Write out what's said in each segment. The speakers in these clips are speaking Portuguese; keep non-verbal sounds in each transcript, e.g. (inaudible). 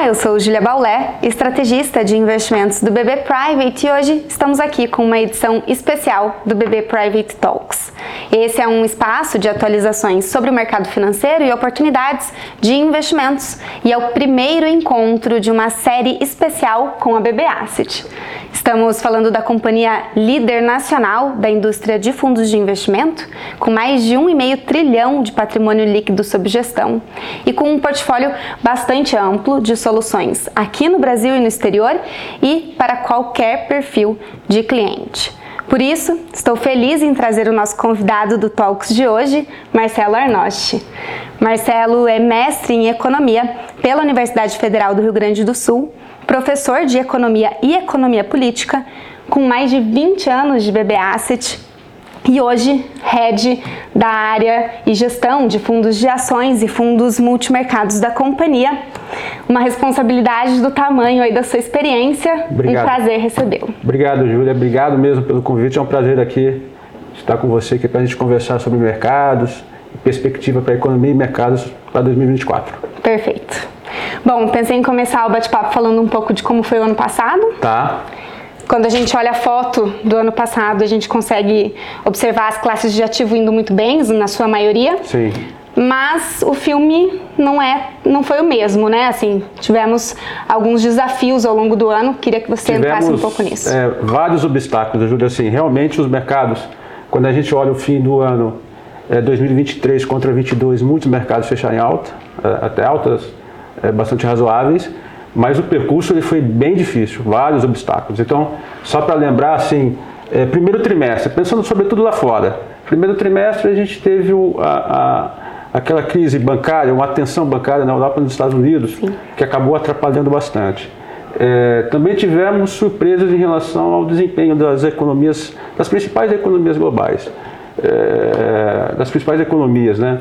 Olá, eu sou Julia Baulé, estrategista de investimentos do BB Private e hoje estamos aqui com uma edição especial do BB Private Talks. Esse é um espaço de atualizações sobre o mercado financeiro e oportunidades de investimentos e é o primeiro encontro de uma série especial com a BB Asset. Estamos falando da companhia líder nacional da indústria de fundos de investimento, com mais de 1,5 trilhão de patrimônio líquido sob gestão e com um portfólio bastante amplo de soluções aqui no Brasil e no exterior e para qualquer perfil de cliente. Por isso, estou feliz em trazer o nosso convidado do Talks de hoje, Marcelo Arnosti. Marcelo é mestre em Economia pela Universidade Federal do Rio Grande do Sul professor de Economia e Economia Política, com mais de 20 anos de BB Asset e hoje head da área e gestão de fundos de ações e fundos multimercados da companhia. Uma responsabilidade do tamanho aí da sua experiência. Obrigado. Um prazer recebê-lo. Obrigado, Júlia. Obrigado mesmo pelo convite. É um prazer aqui estar com você aqui para a gente conversar sobre mercados, perspectiva para a economia e mercados para 2024. Perfeito. Bom, pensei em começar o bate-papo falando um pouco de como foi o ano passado. Tá. Quando a gente olha a foto do ano passado, a gente consegue observar as classes de ativo indo muito bem, na sua maioria. Sim. Mas o filme não é, não foi o mesmo, né? Assim, tivemos alguns desafios ao longo do ano. Queria que você tivemos, entrasse um pouco nisso. É, vários obstáculos, Júlia. Assim, realmente os mercados, quando a gente olha o fim do ano é, 2023 contra 2022, muitos mercados fecharam em alta, é, até altas é, bastante razoáveis, mas o percurso ele foi bem difícil, vários obstáculos. Então, só para lembrar, assim, é, primeiro trimestre, pensando sobretudo lá fora, primeiro trimestre a gente teve o, a, a, aquela crise bancária, uma tensão bancária na Europa e nos Estados Unidos, Sim. que acabou atrapalhando bastante. É, também tivemos surpresas em relação ao desempenho das economias, das principais economias globais, é, das principais economias, né?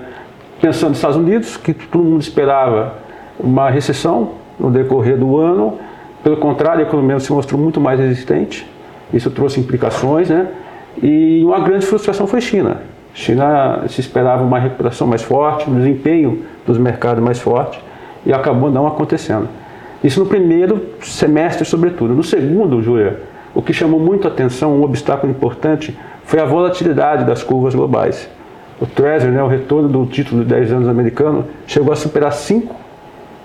Pensando nos Estados Unidos, que todo mundo esperava uma recessão no decorrer do ano. Pelo contrário, a economia se mostrou muito mais resistente. Isso trouxe implicações, né? E uma grande frustração foi China. China se esperava uma recuperação mais forte, um desempenho dos mercados mais forte e acabou não acontecendo. Isso no primeiro semestre, sobretudo. No segundo, Júlia, o que chamou muito a atenção, um obstáculo importante, foi a volatilidade das curvas globais. O Treasury, né, o retorno do título de 10 anos americano, chegou a superar 5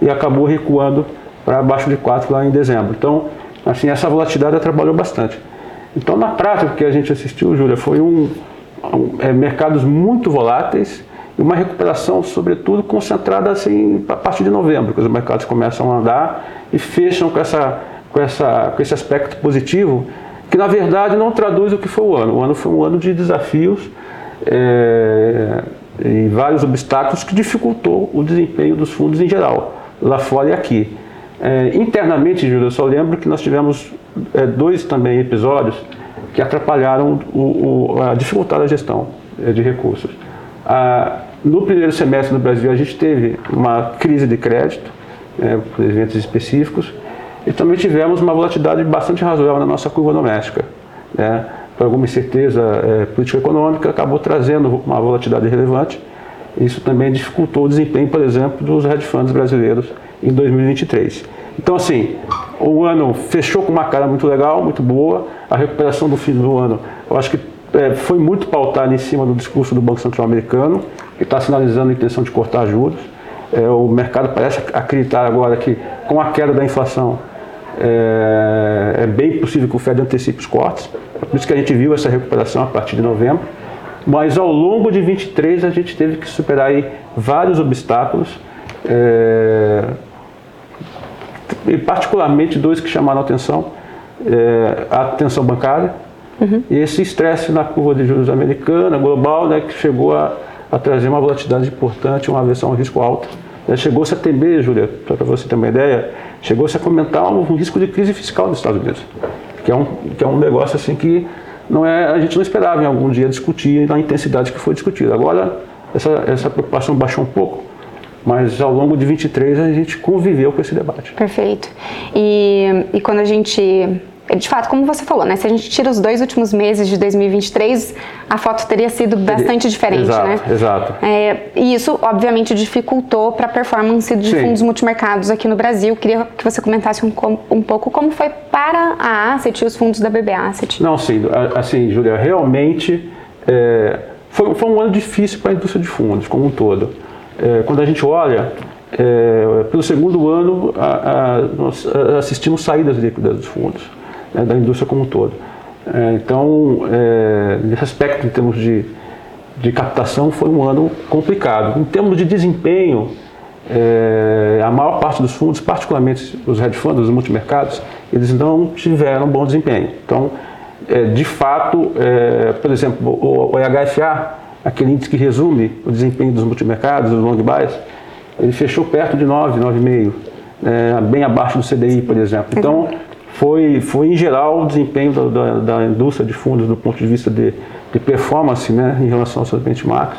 e acabou recuando para abaixo de 4 lá em dezembro. Então, assim, essa volatilidade trabalhou bastante. Então, na prática, o que a gente assistiu, Júlia, foi um, um é, mercados muito voláteis e uma recuperação, sobretudo, concentrada assim, a partir de novembro, que os mercados começam a andar e fecham com, essa, com, essa, com esse aspecto positivo, que na verdade não traduz o que foi o ano. O ano foi um ano de desafios é, e vários obstáculos que dificultou o desempenho dos fundos em geral lá fora e aqui. É, internamente, Júlio, eu só lembro que nós tivemos é, dois também episódios que atrapalharam o, o, a dificultada a gestão é, de recursos. Ah, no primeiro semestre no Brasil, a gente teve uma crise de crédito, é, por eventos específicos, e também tivemos uma volatilidade bastante razoável na nossa curva doméstica. Né? Por alguma incerteza é, político-econômica, acabou trazendo uma volatilidade relevante isso também dificultou o desempenho, por exemplo, dos hedge funds brasileiros em 2023. Então, assim, o ano fechou com uma cara muito legal, muito boa. A recuperação do fim do ano, eu acho que é, foi muito pautada em cima do discurso do Banco Central americano, que está sinalizando a intenção de cortar juros. É, o mercado parece acreditar agora que, com a queda da inflação, é, é bem possível que o Fed antecipe os cortes. É por isso que a gente viu essa recuperação a partir de novembro. Mas ao longo de 23 a gente teve que superar aí vários obstáculos, é, e particularmente dois que chamaram a atenção, é, a atenção bancária uhum. e esse estresse na curva de juros americana, global, né, que chegou a, a trazer uma volatilidade importante, uma aversão ao risco alto. É, chegou-se a temer, Júlia, para você ter uma ideia, chegou-se a comentar um, um risco de crise fiscal nos Estados Unidos, que é um, que é um negócio assim que não é, a gente não esperava em algum dia discutir na intensidade que foi discutida. Agora, essa, essa preocupação baixou um pouco, mas ao longo de 23 a gente conviveu com esse debate. Perfeito. E, e quando a gente de fato, como você falou, né? Se a gente tira os dois últimos meses de 2023, a foto teria sido bastante diferente, exato, né? Exato. É, e isso, obviamente, dificultou para a performance de Sim. fundos multimercados aqui no Brasil. Queria que você comentasse um, um pouco como foi para a Asset e os fundos da BB Asset. Não, sim, assim, Julia, realmente é, foi, foi um ano difícil para a indústria de fundos como um todo. É, quando a gente olha é, pelo segundo ano, a, a, nós assistimos saídas líquidas dos fundos da indústria como um todo. É, então, é, nesse aspecto, em termos de, de captação, foi um ano complicado. Em termos de desempenho, é, a maior parte dos fundos, particularmente os hedge funds, os multimercados, eles não tiveram bom desempenho. Então, é, de fato, é, por exemplo, o, o aquele índice que resume o desempenho dos multimercados, dos long buys, ele fechou perto de 9, 9,5, é, bem abaixo do CDI, por exemplo. Então, foi, foi em geral o desempenho da, da, da indústria de fundos do ponto de vista de, de performance né, em relação aos seus benchmarks,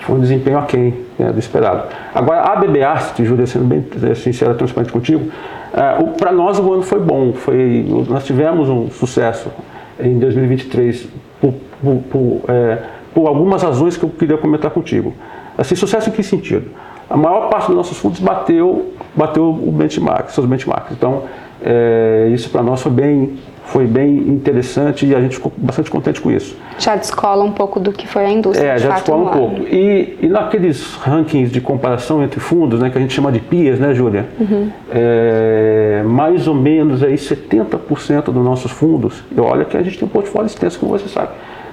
foi um desempenho aquém né, do esperado. Agora, a BBA, Júlia, sendo bem sincero e transparente contigo, é, para nós o ano foi bom, foi, nós tivemos um sucesso em 2023 por, por, por, é, por algumas razões que eu queria comentar contigo. Assim, sucesso em que sentido? A maior parte dos nossos fundos bateu, bateu o benchmark, seus benchmarks. Então, é, isso para nós foi bem, foi bem interessante e a gente ficou bastante contente com isso. Já descola um pouco do que foi a indústria. É, de já descola um pouco. E, e, naqueles rankings de comparação entre fundos, né, que a gente chama de PIAs, né, Júlia? Uhum. É, mais ou menos aí 70% dos nossos fundos, e olha que a gente tem um portfólio extenso, como você sabe,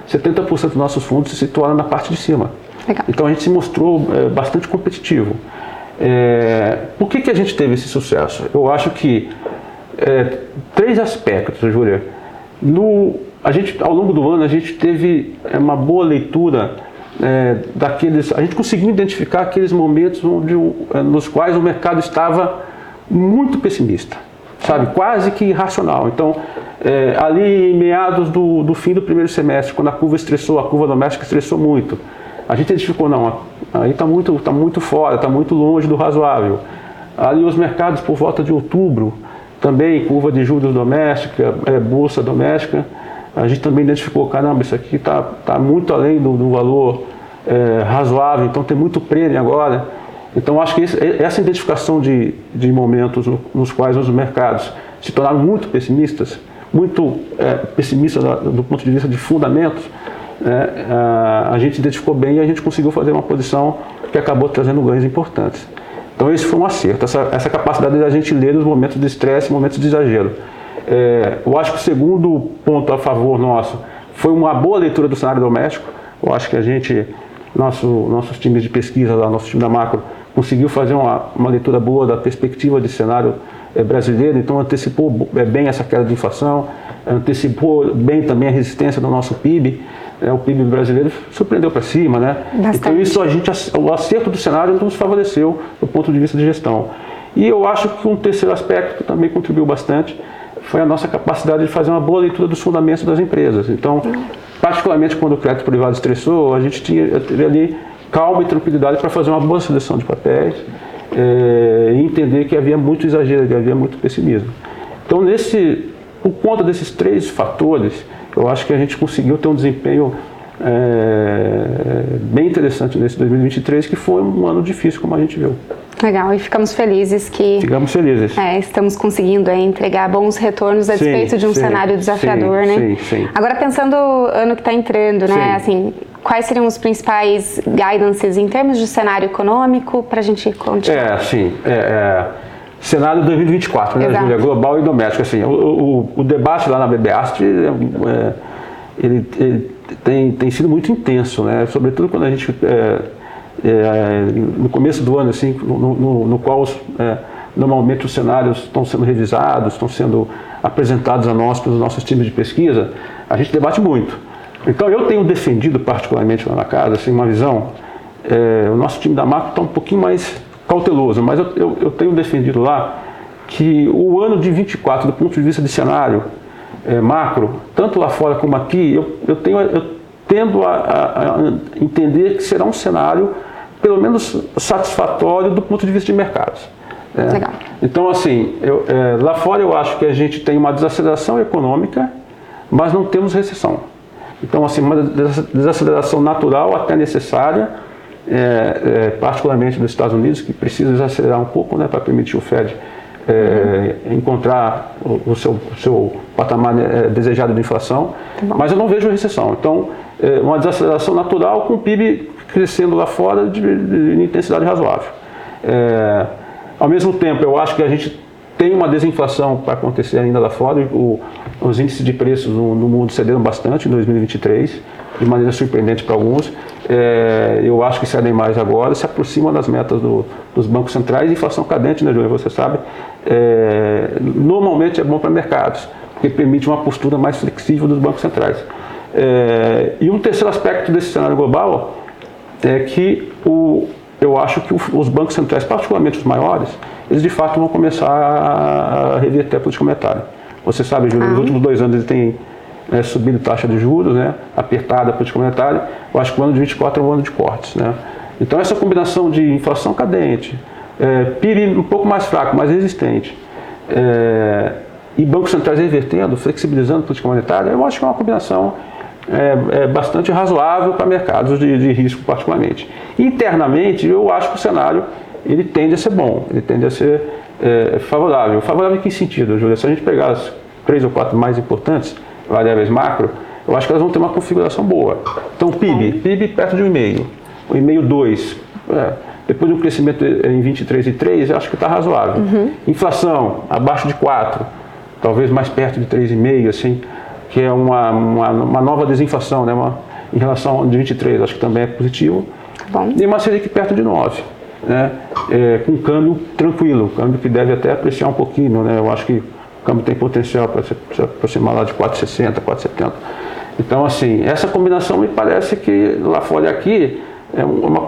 70% dos nossos fundos se situam na parte de cima. Legal. Então a gente se mostrou é, bastante competitivo. É, por que, que a gente teve esse sucesso? Eu acho que é, três aspectos, Júlia. No, a gente, ao longo do ano, a gente teve é, uma boa leitura é, daqueles. A gente conseguiu identificar aqueles momentos onde, é, nos quais o mercado estava muito pessimista, sabe? Quase que irracional. Então, é, ali em meados do, do fim do primeiro semestre, quando a curva estressou, a curva doméstica estressou muito, a gente identificou, não, aí está muito, tá muito fora, está muito longe do razoável. Ali os mercados, por volta de outubro, também curva de juros doméstica, é, bolsa doméstica, a gente também identificou, caramba, isso aqui está tá muito além do, do valor é, razoável, então tem muito prêmio agora. Então acho que esse, essa identificação de, de momentos nos quais os mercados se tornaram muito pessimistas, muito é, pessimistas do, ponto de vista de fundamentos, né, a, a gente identificou bem e a gente conseguiu fazer uma posição que acabou trazendo ganhos importantes. Então esse foi um acerto, essa, essa capacidade da gente ler os momentos de estresse, momentos de exagero. É, eu acho que o segundo ponto a favor nosso foi uma boa leitura do cenário doméstico. Eu acho que a gente, nosso, nossos times de pesquisa, lá, nosso time da macro, conseguiu fazer uma, uma leitura boa da perspectiva de cenário é, brasileiro, então antecipou é, bem essa queda de inflação, antecipou bem também a resistência do nosso PIB é, o PIB brasileiro surpreendeu para cima, né? Bastante. Então isso a gente, o acerto do cenário nos favoreceu do ponto de vista de gestão. E eu acho que um terceiro aspecto que também contribuiu bastante foi a nossa capacidade de fazer uma boa leitura dos fundamentos das empresas. Então, particularmente quando o crédito privado estressou, a gente tinha teve ali calma e tranquilidade para fazer uma boa seleção de papéis é, e entender que havia muito exagero, que havia muito pessimismo. Então, nesse, por conta desses três fatores, eu acho que a gente conseguiu ter um desempenho é, bem interessante nesse 2023, que foi um ano difícil, como a gente viu. Legal, e ficamos felizes que. Ficamos felizes. É, estamos conseguindo é, entregar bons retornos a despeito de um sim, cenário desafiador, sim, né? Sim, sim. Agora, pensando no ano que está entrando, né? Assim, quais seriam os principais guidances em termos de cenário econômico para a gente continuar? É, sim. É, é cenário 2024, né, Júlia? Global e doméstico. Assim, o, o, o debate lá na BBAST, é, é, ele, ele, tem, tem sido muito intenso, né? Sobretudo quando a gente, é, é, no começo do ano, assim, no, no, no qual é, normalmente os cenários estão sendo revisados, estão sendo apresentados a nós pelos nossos times de pesquisa, a gente debate muito. Então eu tenho defendido particularmente lá na casa, assim, uma visão, é, o nosso time da macro está um pouquinho mais cauteloso, mas eu, eu, eu, tenho defendido lá que o ano de 24, do ponto de vista de cenário é, macro, tanto lá fora como aqui, eu, eu, tenho, eu tendo a, a, a, entender que será um cenário, pelo menos, satisfatório do ponto de vista de mercados. É. Legal. Então, assim, eu, é, lá fora eu acho que a gente tem uma desaceleração econômica, mas não temos recessão. Então, assim, uma desaceleração natural até necessária, é, é, particularmente nos Estados Unidos, que precisa desacelerar um pouco né, para permitir o Fed é, uhum. encontrar o, o, seu, o, seu, patamar é, desejado de inflação, tá mas eu não vejo recessão. Então, é, uma desaceleração natural com o PIB crescendo lá fora de, de, de intensidade razoável. É, ao mesmo tempo, eu acho que a gente tem uma desinflação para acontecer ainda lá fora. O, os índices de preços no, no, mundo cederam bastante em 2023, de maneira surpreendente para alguns. É, eu acho que cedem mais agora, se aproximam das metas do, dos bancos centrais. Inflação cadente, né, Júlia? Você sabe, é, normalmente é bom para mercados, porque permite uma postura mais flexível dos bancos centrais. É, e um terceiro aspecto desse cenário global é que o, eu acho que os bancos centrais, particularmente os maiores, eles de fato vão começar a reverter a política monetária. Você sabe, Júlio, nos ah. últimos dois anos ele tem né, subido taxa de juros, né, apertada a política monetária. Eu acho que o ano de 24 é um ano de cortes. Né? Então essa combinação de inflação cadente, é, PIB um pouco mais fraco, mais resistente, é, e bancos centrais revertendo, flexibilizando a política monetária, eu acho que é uma combinação é, é bastante razoável para mercados de, de risco particularmente. Internamente, eu acho que o cenário ele tende a ser bom, ele tende a ser é, favorável. Favorável em que sentido, Júlia? Se a gente pegar as três ou quatro mais importantes variáveis macro, eu acho que elas vão ter uma configuração boa. Então, PIB, PIB perto de 1,5, 1,5, 2. É, depois de um crescimento em 23 e 3, eu acho que está razoável. Uhum. Inflação, abaixo de 4, talvez mais perto de 3,5, assim, que é uma, uma, uma, nova desinflação, né? Uma, em relação de 23, acho que também é positivo. Bom. E uma Selic perto de 9 né, é, com câmbio tranquilo, câmbio que deve até apreciar um pouquinho, né, eu acho que o câmbio tem potencial para se, se aproximar lá de 4,60, 4,70. Então, assim, essa combinação me parece que lá fora e aqui é uma,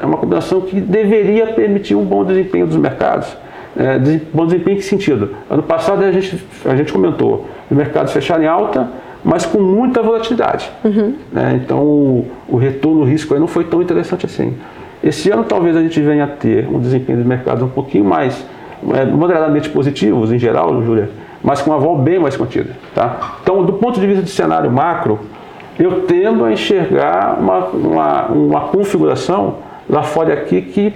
é uma combinação que deveria permitir um bom desempenho dos mercados. É, bom desempenho em que sentido? Ano passado a gente, a gente comentou, os mercados fecharam em alta, mas com muita volatilidade. Uhum. Né? Então o, o retorno, o risco aí não foi tão interessante assim. Esse ano talvez a gente venha a ter um desempenho dos mercados um pouquinho mais é, moderadamente positivos em geral, Júlia, mas com uma vol bem mais contida. Tá? Então, do ponto de vista de cenário macro, eu tendo a enxergar uma, uma, uma configuração lá fora aqui que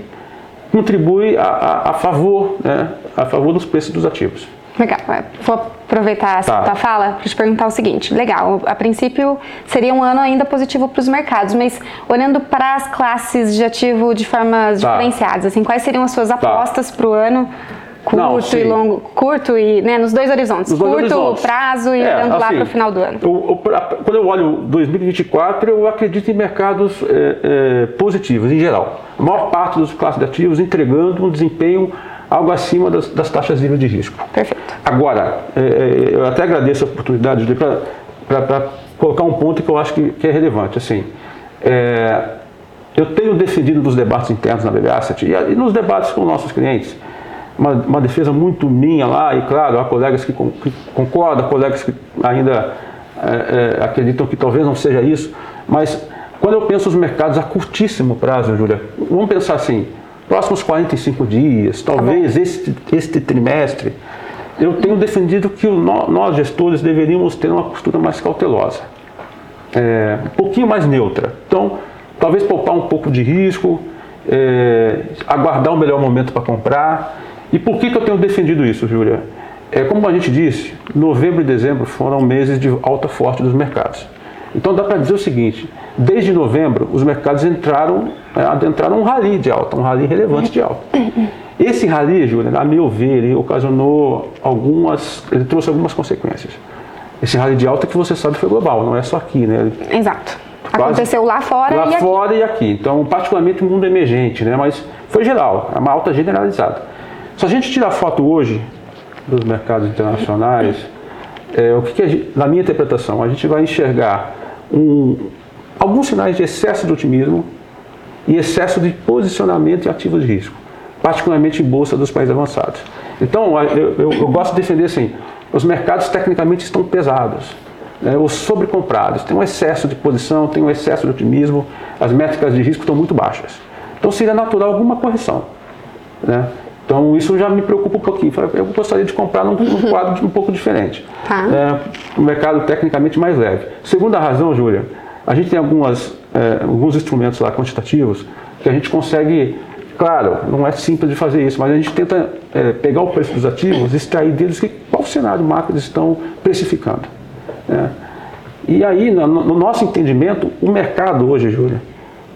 contribui a, a, a favor, né, a favor dos preços dos ativos. Legal. Vou aproveitar essa tá. tua fala para te perguntar o seguinte. Legal, a princípio seria um ano ainda positivo para os mercados, mas olhando para as classes de ativo de formas tá. diferenciadas, assim, quais seriam as suas tá. apostas para o ano? curto Não, e longo, curto e né, nos dois horizontes, nos curto dois horizontes. prazo e é, olhando assim, lá para o final do ano. Quando eu olho 2024, eu acredito em mercados é, é, positivos em geral. A maior parte dos classes de ativos entregando um desempenho algo acima das, das taxas livres de risco. Perfeito. Agora, é, é eu até agradeço a oportunidade para colocar um ponto que eu acho que, que é relevante. Assim, é, eu tenho defendido nos debates internos na BBASSET e, e nos debates com nossos clientes uma, uma, defesa muito minha lá, e claro, há colegas que, que concordam, colegas que ainda é, é, acreditam que talvez não seja isso, mas quando eu penso os mercados a curtíssimo prazo, Júlia, vamos pensar assim, próximos 45 dias, talvez este, este trimestre, eu tenho defendido que o, nós, gestores, deveríamos ter uma postura mais cautelosa, é, um pouquinho mais neutra. Então, talvez poupar um pouco de risco, é, aguardar o um melhor momento para comprar. E por que, que eu tenho defendido isso, Júlia? É, como a gente disse, novembro e dezembro foram meses de alta forte dos mercados. Então dá para dizer o seguinte: desde novembro, os mercados entraram, é, adentraram um rally de alta, um rally relevante de alta. Esse rally, Júlia, a meu ver, ele ocasionou algumas, ele trouxe algumas consequências. Esse rally de alta que você sabe foi global, não é só aqui, né? Exato. Quase Aconteceu lá fora lá e aqui. Lá fora e aqui. Então, particularmente o mundo emergente, né? Mas foi geral, é uma alta generalizada. Se a gente tirar foto hoje dos mercados internacionais, é, o que, que gente, na minha interpretação, a gente vai enxergar um, alguns sinais de excesso de otimismo e excesso de posicionamento em ativos de risco, particularmente em bolsa dos países avançados. Então, eu, eu, eu gosto de defender assim: os mercados tecnicamente estão pesados, né, ou sobrecomprados, tem um excesso de posição, tem um excesso de otimismo, as métricas de risco estão muito baixas. Então, seria natural alguma correção. Né? Então isso já me preocupa um pouquinho. Eu gostaria de comprar num, num quadro um pouco diferente. Tá. É, um mercado tecnicamente mais leve. Segunda razão, Júlia, a gente tem algumas, é, alguns instrumentos lá quantitativos que a gente consegue, claro, não é simples de fazer isso, mas a gente tenta é, pegar o preço dos ativos, extrair deles que, qual cenário macro eles estão precificando. Né? E aí, no, no, nosso entendimento, o mercado hoje, Júlia,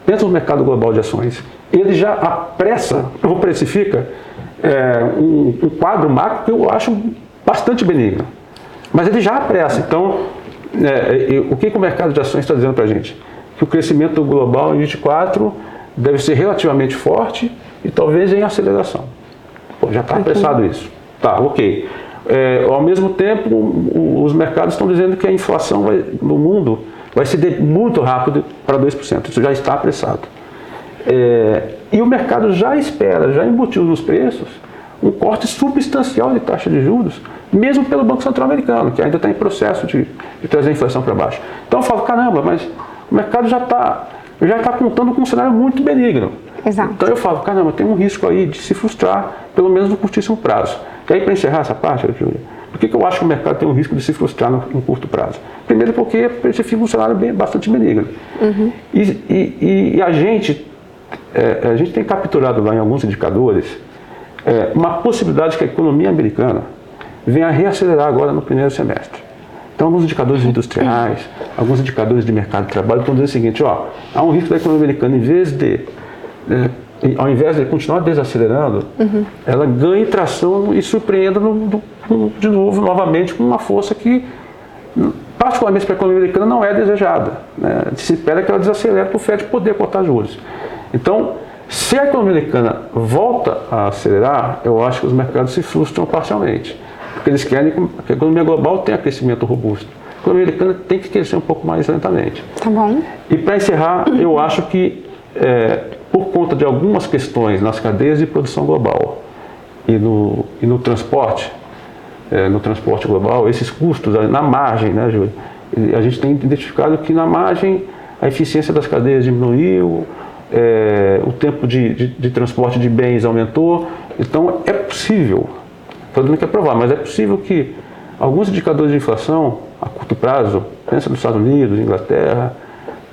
dentro do mercado global de ações, ele já apressa ou precifica é, um, um, quadro macro que eu acho bastante benigno. Mas ele já apressa. Então, é, o que, que o mercado de ações está dizendo para a gente? Que o crescimento global em 24 deve ser relativamente forte e talvez em aceleração. Pô, já está apressado isso. Tá, ok. É, ao mesmo tempo, os mercados estão dizendo que a inflação vai, no mundo vai ceder muito rápido para 2%. Isso já está apressado. É, e o mercado já espera, já embutiu nos preços, um corte substancial de taxa de juros, mesmo pelo Banco Central Americano, que ainda está em processo de, de trazer a inflação para baixo. Então eu falo, caramba, mas o mercado já está já está contando com um cenário muito benigno. Exato. Então eu falo, caramba, tem um risco aí de se frustrar, pelo menos no curtíssimo prazo. E aí, para encerrar essa parte, Júlia, por que, que eu acho que o mercado tem um risco de se frustrar no, no curto prazo? Primeiro porque esse fica um cenário bem, bastante benigno. Uhum. E, e, e, a gente é, a gente tem capturado lá em alguns indicadores é, uma possibilidade que a economia americana venha a reacelerar agora no primeiro semestre. Então, alguns indicadores industriais, alguns indicadores de mercado de trabalho estão dizendo o seguinte: ó, há um risco da economia americana, em vez de, é, ao invés de continuar desacelerando, uhum. ela ganhe tração e surpreenda no, no, de novo, novamente, com uma força que, particularmente para a economia americana, não é desejada. Né? Se espera que ela desacelere para o FED poder cortar juros. Então, se a economia americana volta a acelerar, eu acho que os mercados se frustram parcialmente. Porque eles querem que a economia global tenha crescimento robusto. A economia americana tem que crescer um pouco mais lentamente. Tá bom. E para encerrar, eu acho que é, por conta de algumas questões nas cadeias de produção global e no, e no transporte, é, no transporte global, esses custos na margem, né, Júlio? A gente tem identificado que na margem a eficiência das cadeias diminuiu, é, o tempo de, de, de, transporte de bens aumentou. Então é possível, estou dizendo que é provável, mas é possível que alguns indicadores de inflação a curto prazo, pensa nos Estados Unidos, Inglaterra,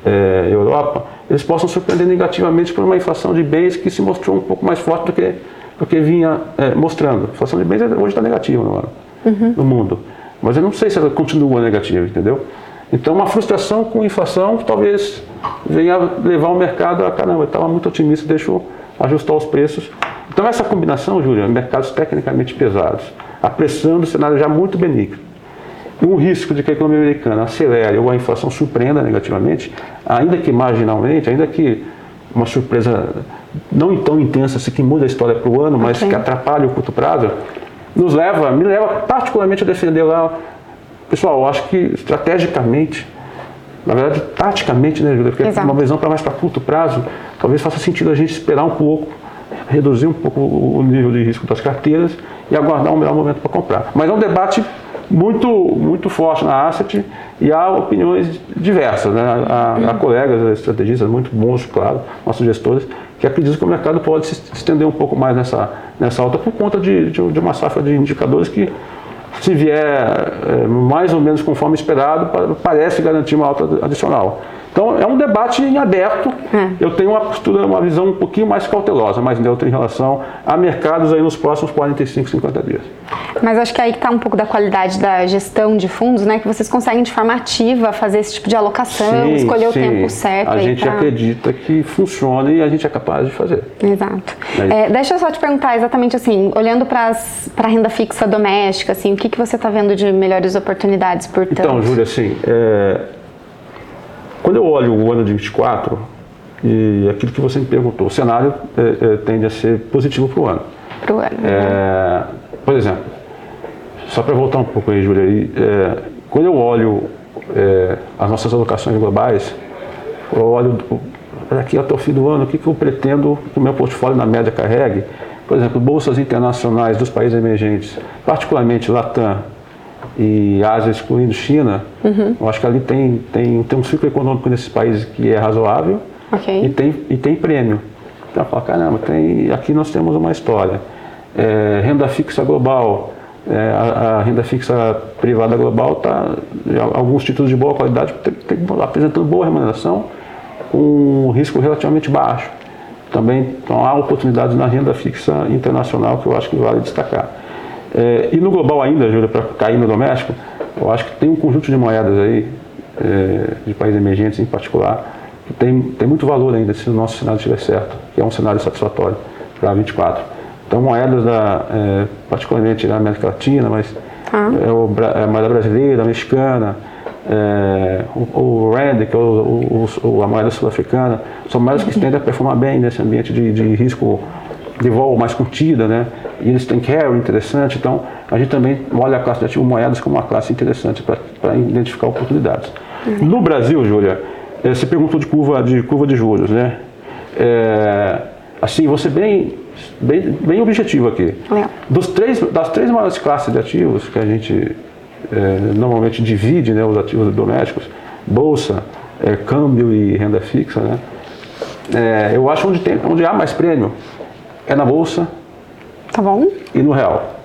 é, Europa, eles possam surpreender negativamente por uma inflação de bens que se mostrou um pouco mais forte do que, do que vinha é, mostrando. A inflação de bens hoje está negativa no, uhum. no mundo. Mas eu não sei se ela continua negativa, entendeu? Então, uma frustração com inflação talvez venha levar o mercado a caramba, eu estava muito otimista, deixa eu ajustar os preços. Então, essa combinação, Júlia, mercados tecnicamente pesados, apressando o cenário já muito benigno, um risco de que a economia americana acelere ou a inflação surpreenda negativamente, ainda que marginalmente, ainda que uma surpresa não tão intensa assim que muda a história para o ano, mas okay. que atrapalhe o curto prazo, nos leva, me leva particularmente a defender lá Pessoal, eu acho que estrategicamente, na verdade, taticamente, né, Júlia? Porque Exato. uma visão para mais para curto prazo, talvez faça sentido a gente esperar um pouco, reduzir um pouco o nível de risco das carteiras e aguardar um melhor momento para comprar. Mas é um debate muito, muito forte na asset e há opiniões diversas. Né? Há, há colegas estrategistas muito bons, claro, nossos gestores, que acreditam que o mercado pode se estender um pouco mais nessa, nessa alta por conta de, de, de uma safra de indicadores que se vier é, mais ou menos conforme esperado, parece garantir uma alta adicional. Então é um debate em aberto. É. Eu tenho uma postura, uma visão um pouquinho mais cautelosa, mais neutra em relação a mercados aí nos próximos 45, 50 dias. Mas acho que aí está um pouco da qualidade da gestão de fundos, né? Que vocês conseguem de forma ativa fazer esse tipo de alocação, sim, escolher sim. o tempo certo. A gente pra... acredita que funciona e a gente é capaz de fazer. Exato. É, deixa eu só te perguntar exatamente assim, olhando para a renda fixa doméstica, assim, o que, que você está vendo de melhores oportunidades por tanto? Então, Júlia, assim, é quando eu olho o ano de 24, e aquilo que você me perguntou, o cenário é, é, tende a ser positivo para o ano. Para o ano. É, por exemplo, só para voltar um pouco aí, Júlia, é, quando eu olho é, as nossas alocações globais, eu olho daqui até o fim do ano, o que, que eu pretendo que o meu portfólio na média carregue. Por exemplo, bolsas internacionais dos países emergentes, particularmente Latam, e Ásia excluindo China, uhum. eu acho que ali tem, tem, tem um ciclo econômico nesses países que é razoável okay. e, tem, e tem prêmio. Então eu falo, caramba, tem, aqui nós temos uma história. é, renda fixa global, é, a, a, renda fixa privada global está, alguns títulos de boa qualidade tem, tem, apresentando boa remuneração, com um risco relativamente baixo. Também então, há oportunidades na renda fixa internacional que eu acho que vale destacar. É, e no global ainda, Júlia, para cair no doméstico, eu acho que tem um conjunto de moedas aí, é, de países emergentes em particular, que tem, tem muito valor ainda se o nosso cenário estiver certo, que é um cenário satisfatório para 24. Então, moedas, da, é, particularmente da América Latina, mas ah. é, o, é a moeda brasileira, a mexicana, é, o, o RAND, que é o, o, a moeda sul-africana, são moedas que tendem a performar bem nesse ambiente de, de risco de voo mais contida, né? E eles têm carry interessante, então a gente também olha a classe de ativo moedas como uma classe interessante para identificar oportunidades. Uhum. No Brasil, Júlia, é, você perguntou de curva de, curva de juros, né? É, assim, você bem, bem, bem objetivo aqui. É. Dos três, das três maiores classes de ativos que a gente é, normalmente divide, né, os ativos domésticos, bolsa, é, câmbio e renda fixa, né? Eu acho onde, tem, onde há mais prêmio é na bolsa tá bom. e no real.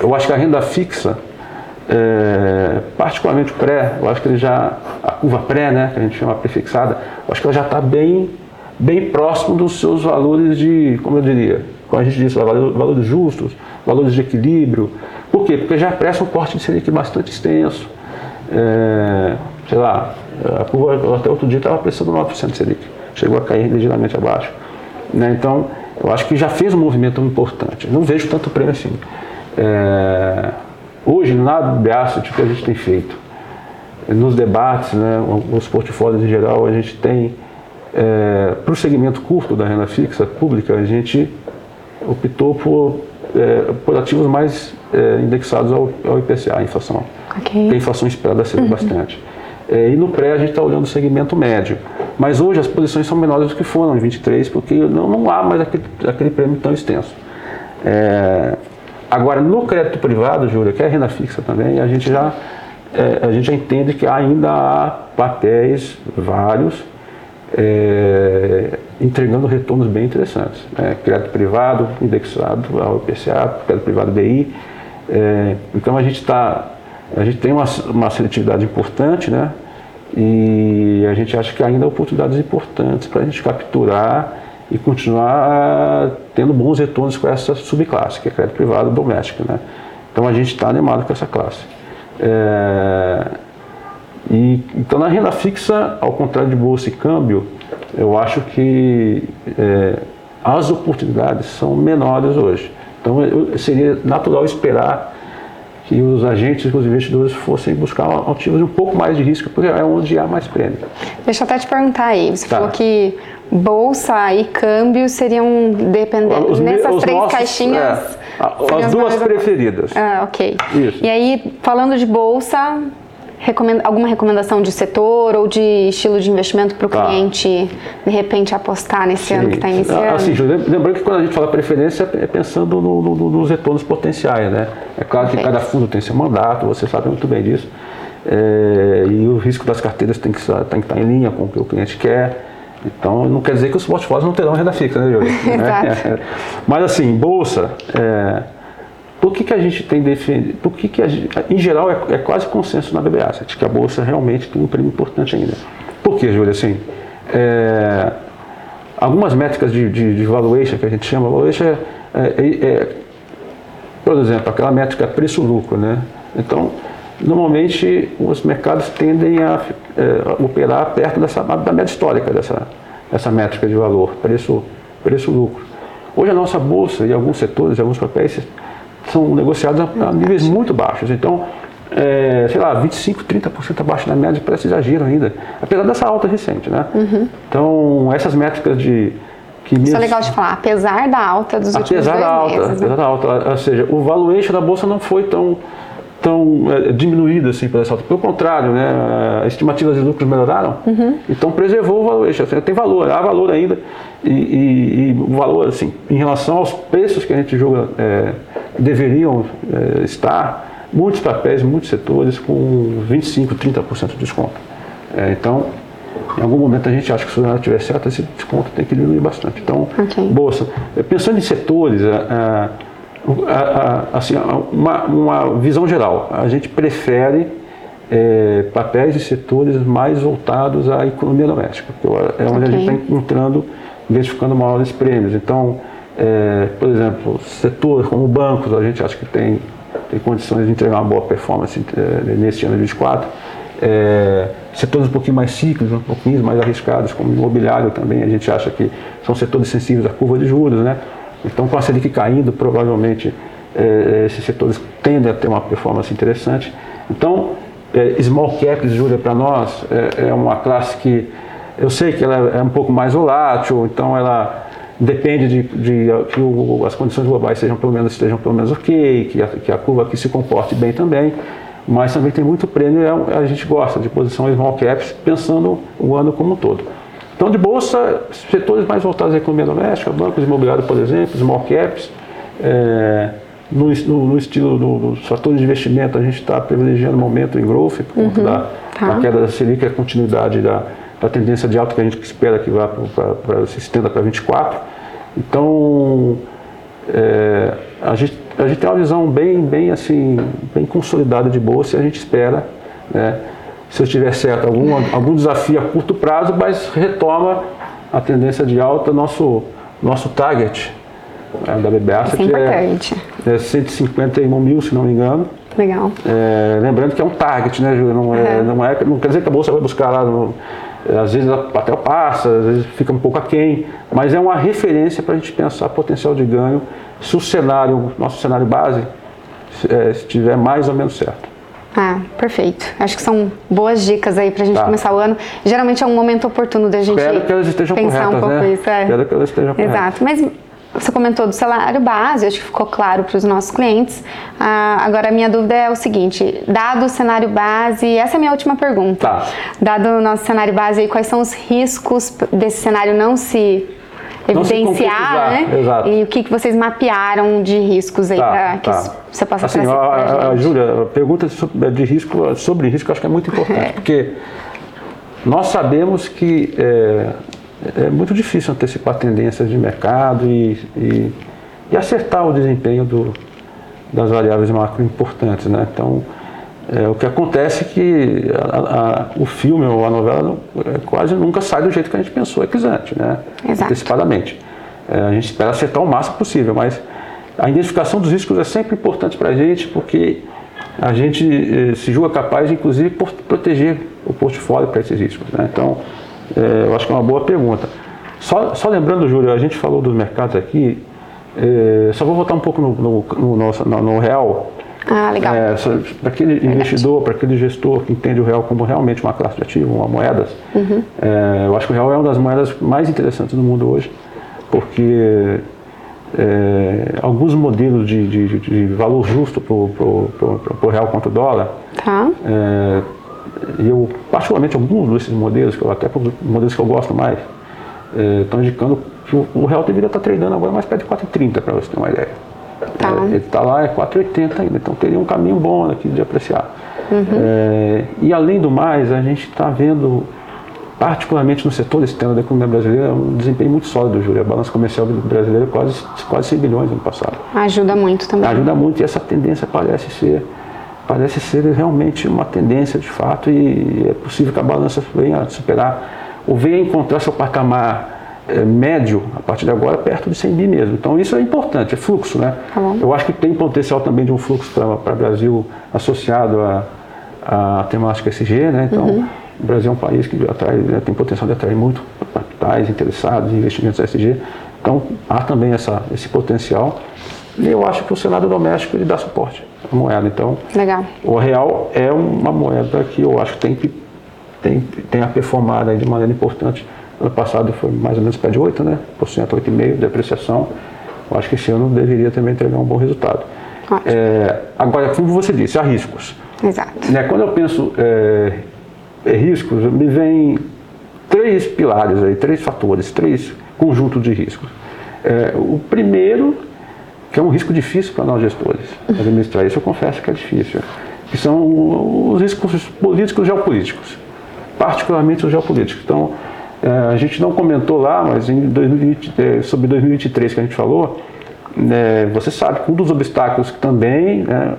Eu acho que a renda fixa é, particularmente o pré, eu acho que ele já, a curva pré, né, que a gente chama prefixada, eu acho que ela já está bem, bem próximo dos seus valores de, como eu diria, como a gente disse, valores justos, valores de equilíbrio. Por quê? Porque já presta um corte de Selic bastante extenso. É, sei lá, a curva até outro dia estava prestando 9% de Selic, chegou a cair ligeiramente abaixo. Né? Então, eu acho que já fez um movimento importante. não vejo tanto prêmio assim. É, Hoje, na Beasset, o que a gente tem feito? Nos debates, né, os portfólios em geral, a gente tem, é, para o segmento curto da renda fixa pública, a gente optou por, é, por ativos mais é, indexados ao, ao IPCA, a inflação. Okay. a inflação esperada ser uhum. bastante. É, e no pré a gente está olhando o segmento médio. Mas hoje as posições são menores do que foram em 23, porque não, não há mais aquele, aquele prêmio tão extenso. É, Agora, no crédito privado, Júlia, que é renda fixa também, a gente já, é, a gente já entende que ainda há papéis vários é, entregando retornos bem interessantes. Né? Crédito privado indexado ao IPCA, crédito privado BI. É, então a gente está, a gente tem uma, uma seletividade importante, né? E a gente acha que ainda há oportunidades importantes para a gente capturar e continuar tendo bons retornos com essa subclasse, que é crédito privado doméstico. Né? Então a gente está animado com essa classe. É, e, então na renda fixa, ao contrário de bolsa e câmbio, eu acho que é, as oportunidades são menores hoje. Então eu, seria natural esperar que os agentes, os investidores fossem buscar ativos um pouco mais de risco, porque é onde há mais prêmio. Deixa eu até te perguntar aí, você tá. falou que bolsa e câmbio seriam dependentes nessas três nossos, caixinhas. É, as duas preferidas. Ah, ok. Isso. E aí, falando de bolsa, recomenda, alguma recomendação de setor ou de estilo de investimento para o tá. cliente, de repente, apostar nesse Sim. ano que está iniciando? Assim, lembrando que quando a gente fala preferência, é pensando no, no, nos retornos potenciais, né? É claro que cada fundo tem seu mandato, você sabe muito bem disso. É, e o risco das carteiras tem que, tem que estar em linha com o que o cliente quer. Então, não quer dizer que os portfólios não terão renda fixa, né, Júlio? (laughs) Exato. Mas, assim, bolsa, é, por que, que a gente tem defendido? Por que, que gente, em geral, é, é, quase consenso na BB Asset, que a bolsa realmente tem um prêmio importante ainda. Por que, Júlio? Assim, é, algumas métricas de, de, de, valuation, que a gente chama, valuation é, é, é por exemplo, aquela métrica preço-lucro, né? Então, normalmente os mercados tendem a é, operar perto dessa, da média histórica dessa, dessa métrica de valor, preço, preço lucro. Hoje a nossa bolsa e alguns setores, alguns papéis são negociados a, a níveis muito baixos. Então, é, sei lá, 25, 30% abaixo da média parece exagero ainda, apesar dessa alta recente, né? Uhum. Então, essas métricas de que Isso mesmo, é legal de falar, apesar da alta dos últimos apesar dois da alta, meses. Né? Apesar da alta, ou seja, o valuation da bolsa não foi tão tão é, diminuída assim por essa alta. Pelo contrário, né, as estimativas de lucros melhoraram, uhum. então preservou o valor. Assim, tem valor, há valor ainda e, e, e, o valor assim em relação aos preços que a gente julga é, deveriam é, estar, muitos papéis, muitos setores com 25, 30% de desconto. É, então Em algum momento a gente acha que se o cenário estiver certo, esse desconto tem que diminuir bastante. Então, Ok. bolsa. Pensando em setores, a- a- a- assim, uma, uma visão geral, a gente prefere é, papéis e setores mais voltados à economia doméstica, porque é onde a Ok. gente está encontrando, identificando maiores prêmios. Então, é, por exemplo, setor como bancos, a gente acha que tem, tem condições de entregar uma boa performance é, nesse ano de 24. É, setores um pouquinho mais cíclicos, um pouquinho mais arriscados, como imobiliário também, a gente acha que são setores sensíveis à curva de juros, né? Então, com a Selic caindo, provavelmente eh, esses setores tendem a ter uma performance interessante. Então, eh, small caps, Júlia, para nós é, é uma classe que eu sei que ela é um pouco mais volátil, então ela depende de, de que o- as condições globais sejam pelo menos estejam pelo menos ok, que a, que a curva aqui se comporte bem também. Mas também tem muito prêmio, e a, a gente gosta de posição small caps, pensando o ano como um todo. Então, de bolsa, setores mais voltados à economia doméstica, bancos imobiliários, por exemplo, small caps. É, no, no- no estilo do- dos fatores de investimento, a gente está privilegiando o momento em growth, por conta da, tá. da queda da Selic a continuidade da, da tendência de alta que a gente espera que vá para se estenda para 24. Então, é, a, gente, a gente tem uma visão bem, bem, assim, bem consolidada de bolsa e a gente espera, né, se eu estiver certo, algum, algum desafio a curto prazo, mas retoma a tendência de alta. Nosso, nosso target né, da BB Isso é é, é 151 mil, se não me engano. Legal. É, lembrando que é um target, né, Júlia? Não, é, Uhum. não, é, não quer dizer que a bolsa vai buscar lá. No, é, às vezes até passa, às vezes fica um pouco aquém, mas é uma referência para a gente pensar potencial de ganho se o cenário, nosso cenário base, é, estiver mais ou menos certo. Ah, perfeito. Acho que são boas dicas aí pra gente Tá. começar o ano. Geralmente é um momento oportuno da gente Espero que elas estejam pensar corretas, um pouco né? isso. É. Espero que elas estejam corretas. Exato. Mas você comentou do salário base, acho que ficou claro para os nossos clientes. Ah, agora, a minha dúvida é o seguinte: dado o cenário base, essa é a minha última pergunta. Tá. Dado o nosso cenário base, quais são os riscos desse cenário não se evidenciar, né? exato. E o que, que vocês mapearam de riscos aí Tá, para que tá. você possa assim, trazer a, a, a? Júlia, a pergunta sobre- de risco, sobre risco, acho que é muito importante, porque nós sabemos que é, é muito difícil antecipar tendências de mercado e, e, e acertar o desempenho do, das variáveis macro importantes. Né? Então, é, o que acontece é que a- a- o filme ou a novela não- é, quase nunca sai do jeito que a gente pensou e antes, né? Exato. antecipadamente. É, a gente espera acertar o máximo possível, mas a identificação dos riscos é sempre importante para a gente, porque a gente eh, se julga capaz, inclusive, por proteger o portfólio para esses riscos. Né? Então, eh, eu acho que é uma boa pergunta. Só, só lembrando, Júlio, a gente falou dos mercados aqui, eh, só vou voltar um pouco no, no, no no, real. Ah, legal. É, para aquele investidor, para aquele gestor que entende o real como realmente uma classe de ativo, uma moeda, Uhum. é, eu acho que o real é uma das moedas mais interessantes do mundo hoje, porque é, alguns modelos de, de- de valor justo para o real contra o dólar, Tá. É, eu, particularmente, alguns desses modelos, que eu, até os modelos que eu gosto mais, estão indicando que o, o real deveria estar tradando agora mais perto de 4,30, para você ter uma ideia. Tá. É, ele está lá, é 4,80 ainda, então teria um caminho bom aqui de apreciar. É, e além do mais, a gente está vendo, particularmente no setor externo da economia brasileira, um desempenho muito sólido, Júlia. A balança comercial brasileira é quase, quase 100 bilhões no ano passado. Ajuda muito também. Ajuda muito e essa tendência parece ser, parece ser realmente uma tendência de fato e é possível que a balança venha a superar ou venha encontrar seu patamar eh, médio a partir de agora perto de 100 bi mesmo. Então isso é importante, é fluxo, né? Bom. Eu acho que tem potencial também de um fluxo para o Brasil associado à à temática SG, né? Então Uhum. o Brasil é um país que atrai, né, tem potencial de atrair muito capitais interessados em investimentos SG. Então há também essa, esse potencial. E eu acho que o cenário doméstico ele dá suporte à moeda. Então, Legal. o real é uma moeda que eu acho que tem que tem, tem a performado aí de maneira importante. Ano passado foi mais ou menos pé de 8, né? Por cento, 8,5% de depreciação. Eu acho que esse ano deveria também entregar um bom resultado. É, agora, como você disse, há riscos. Exato. Né, quando eu penso é, em riscos, me vem três pilares aí, três fatores, três conjuntos de riscos. É, o primeiro, que é um risco difícil para nós gestores administrar, isso eu confesso que é difícil, que são os riscos políticos e geopolíticos. particularmente o geopolítico. Então, é, a gente não comentou lá, mas em 2020, é, sobre 2023 que a gente falou, é, você sabe que um dos obstáculos que também né,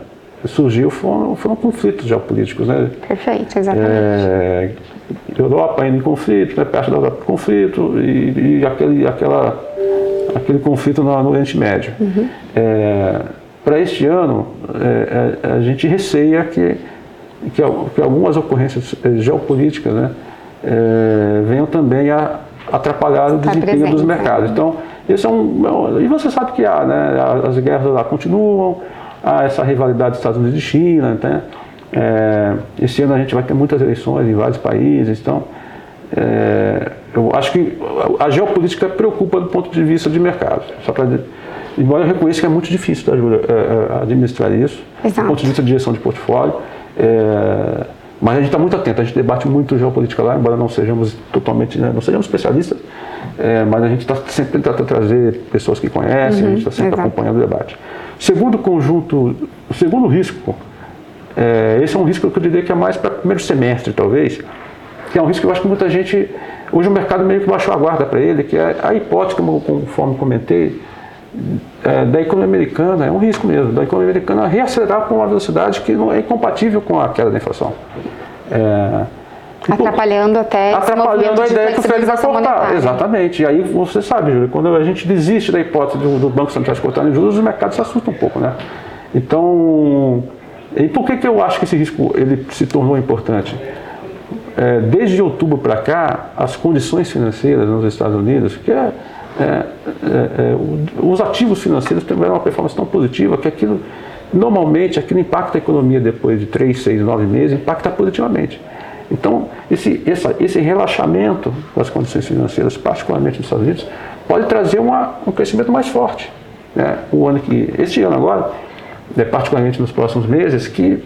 surgiu foram, foram conflitos geopolíticos. Né? Perfeito, exatamente. É, Europa indo em conflito, né, perto da Europa em conflito, e, e aquele, aquela, aquele conflito no, no Oriente Médio. Uhum. É, Para este ano, é, é, a gente receia que, que, que algumas ocorrências geopolíticas né, venham também a atrapalhar o desempenho presente, dos mercados. Né? Então, isso é um, e você sabe que há, né, as guerras lá continuam, há essa rivalidade dos Estados Unidos e China, né? É, esse ano a gente vai ter muitas eleições em vários países, então é, eu acho que a geopolítica preocupa do ponto de vista de mercado. Só pra, embora eu reconheça que é muito difícil, tá, Júlia, é, é administrar isso, Exato. do ponto de vista de direção de portfólio. É, mas a gente está muito atento, a gente debate muito geopolítica lá, embora não sejamos totalmente, né, não sejamos especialistas, é, mas a gente está sempre tentando trazer pessoas que conhecem, uhum, a gente está sempre exato. acompanhando o debate. Segundo conjunto, o segundo risco, é, esse é um risco que eu diria que é mais para primeiro semestre, talvez, que é um risco que eu acho que muita gente, hoje o mercado meio que baixou a guarda para ele, que é a hipótese, como, conforme comentei, é, da economia americana, é um risco mesmo, da economia americana reacelerar com uma velocidade que não é incompatível com a queda da inflação. É, atrapalhando até atrapalhando a ideia que o Fed vai cortar. Monetária. Exatamente. E aí você sabe, Júlio, quando a gente desiste da hipótese do, do Banco Central cortar os juros, os mercados se assustam um pouco, né? Então, e por que, que eu acho que esse risco ele se tornou importante? É, desde outubro para cá, as condições financeiras nos Estados Unidos, que é, é, é, é os ativos financeiros tiveram uma performance tão positiva que aquilo, normalmente, aquilo impacta a economia depois de 3, 6, 9 meses, impacta positivamente. Então, esse, essa, esse relaxamento das condições financeiras, particularmente nos Estados Unidos, pode trazer uma, um crescimento mais forte. Né? O ano que, este ano agora, né, particularmente nos próximos meses, que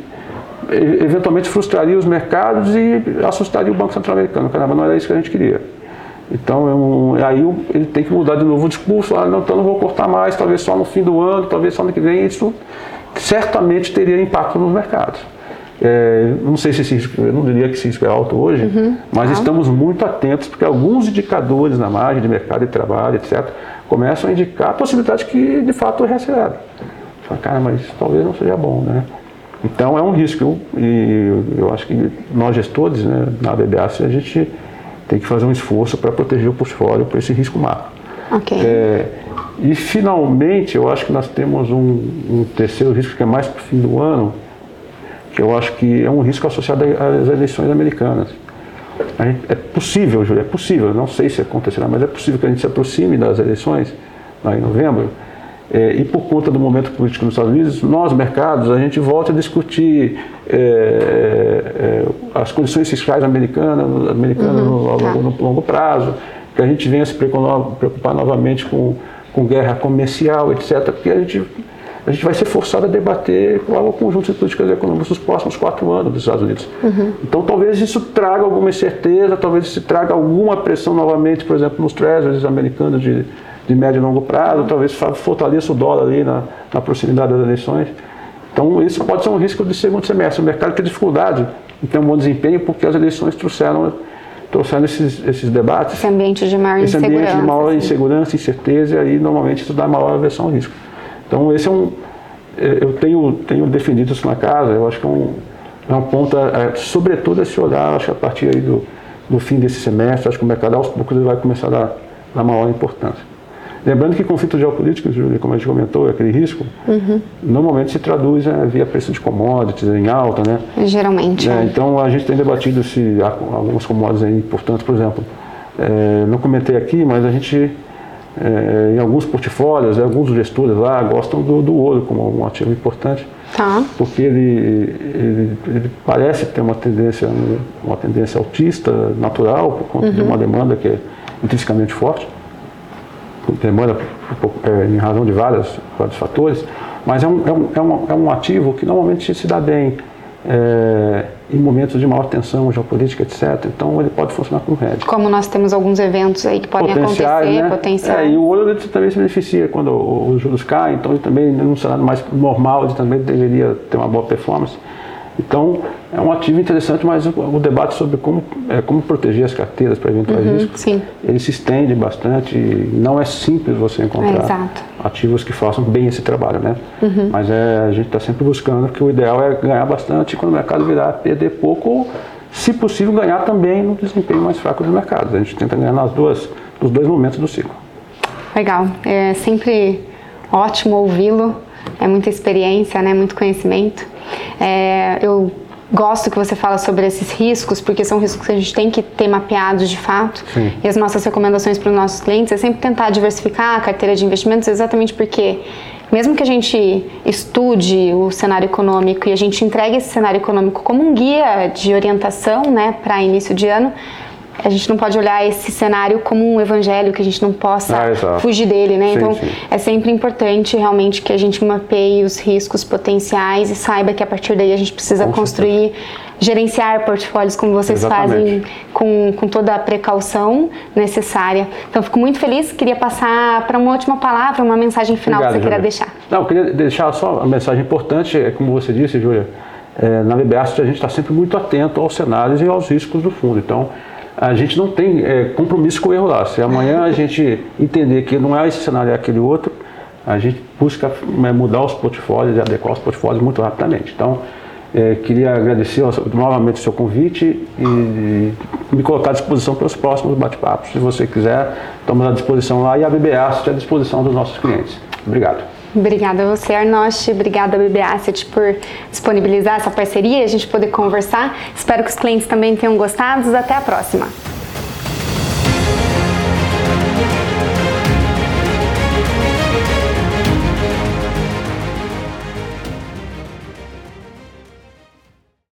eventualmente frustraria os mercados e assustaria o Banco Central Americano. Caramba, não era isso que a gente queria. Então, é aí ele tem que mudar de novo o discurso, ah, não, então não vou cortar mais, talvez só no fim do ano, talvez só no que vem, isso certamente teria impacto nos mercados. É, não sei se esse risco, eu não diria que esse risco é alto hoje, uhum, mas tá. estamos muito atentos, porque alguns indicadores na margem de mercado de trabalho, etc., começam a indicar a possibilidade que de fato reacelera. Cara, mas talvez não seja bom, né? Então é um risco e eu acho que nós gestores, né, na BBAC, a gente tem que fazer um esforço para proteger o portfólio por esse risco macro. Okay. É, e finalmente eu acho que nós temos um, um terceiro risco que é mais para o fim do ano, que eu acho que é um risco associado às eleições americanas. Gente, é possível, Júlio, é possível, não sei se acontecerá, mas é possível que a gente se aproxime das eleições lá em novembro é, e por conta do momento político nos Estados Unidos, nós, mercados, a gente volta a discutir é, é, as condições fiscais americanas, americanas uhum, no, tá. no, longo prazo, que a gente venha se preocupar novamente com, com guerra comercial, etc., porque a gente a gente vai ser forçado a debater qual é o conjunto de políticas econômicas dos próximos quatro anos dos Estados Unidos. Uhum. Então, talvez isso traga alguma incerteza, talvez isso traga alguma pressão novamente, por exemplo, nos treasuries americanos de, de médio e longo prazo, talvez fortaleça o dólar ali na, na proximidade das eleições. Então, isso pode ser um risco de segundo semestre. O mercado tem dificuldade em ter um bom desempenho porque as eleições trouxeram trouxeram esses, esses debates. Esse ambiente de maior esse insegurança. Esse ambiente de maior assim. insegurança, incerteza, e aí normalmente isso dá maior aversão ao risco. Então, esse é um. É, eu tenho, tenho defendido isso na casa, eu acho que é um, é um ponto, é, sobretudo esse olhar, acho que a partir aí do, do fim desse semestre, acho que o mercado aos poucos vai começar a dar, dar maior importância. Lembrando que conflitos geopolíticos, como a gente comentou, aquele risco, uhum. normalmente se traduz né, via preço de commodities em alta, né? Geralmente. É, é. Então a gente tem debatido se há algumas commodities aí importantes, por exemplo, é, não comentei aqui, mas a gente é, em alguns portfólios, alguns gestores lá gostam do, do ouro como um ativo importante, tá. porque ele, ele, ele, parece ter uma tendência, uma tendência altista, natural, por conta uhum. de uma demanda que é intrinsecamente forte, demanda é, em razão de vários, vários fatores, mas é um, é, um, é, um, é um ativo que normalmente se dá bem é, em momentos de maior tensão geopolítica, etc. Então ele pode funcionar como hedge. Como nós temos alguns eventos aí que podem acontecer, né? potenciais. É, e o ouro também se beneficia quando os juros caem, então ele também, num cenário mais normal, ele também deveria ter uma boa performance. Então, é um ativo interessante, mas o, o debate sobre como, é, como proteger as carteiras para eventuais uhum, riscos, sim. ele se estende bastante. Não é simples você encontrar é, ativos que façam bem esse trabalho, né? Uhum. Mas é, a gente está sempre buscando que o ideal é ganhar bastante quando o mercado virar perder pouco ou, se possível, ganhar também no desempenho mais fraco dos mercados. A gente tenta ganhar nas duas, nos dois momentos do ciclo. Legal. É sempre ótimo ouvi-lo. É muita experiência, né? Muito conhecimento. É, eu gosto que você fala sobre esses riscos, porque são riscos que a gente tem que ter mapeados de fato. Sim. E as nossas recomendações para os nossos clientes é sempre tentar diversificar a carteira de investimentos, exatamente porque, mesmo que a gente estude o cenário econômico e a gente entregue esse cenário econômico como um guia de orientação né, para início de ano, a gente não pode olhar esse cenário como um evangelho que a gente não possa ah, fugir dele, né? Sim, então sim. é sempre importante realmente que a gente mapeie os riscos potenciais e saiba que a partir daí a gente precisa com construir, certeza. gerenciar portfólios como vocês Exatamente. fazem com, com toda a precaução necessária. Então fico muito feliz, queria passar para uma última palavra, uma mensagem final Obrigado, que você queria deixar. Não, eu queria deixar só uma mensagem importante, é como você disse, Júlia, é, na VBAST a gente está sempre muito atento aos cenários e aos riscos do fundo. Então, a gente não tem é, compromisso com o erro lá. Se amanhã a gente entender que não é esse cenário, é aquele outro, a gente busca é, mudar os portfólios e adequar os portfólios muito rapidamente. Então, é, queria agradecer novamente o seu convite e me colocar à disposição para os próximos bate-papos. Se você quiser, estamos à disposição lá e a BBA está à disposição dos nossos clientes. Obrigado. Obrigada a você, Arnosti. Obrigada, BB Asset, por disponibilizar essa parceria e a gente poder conversar. Espero que os clientes também tenham gostado. Até a próxima.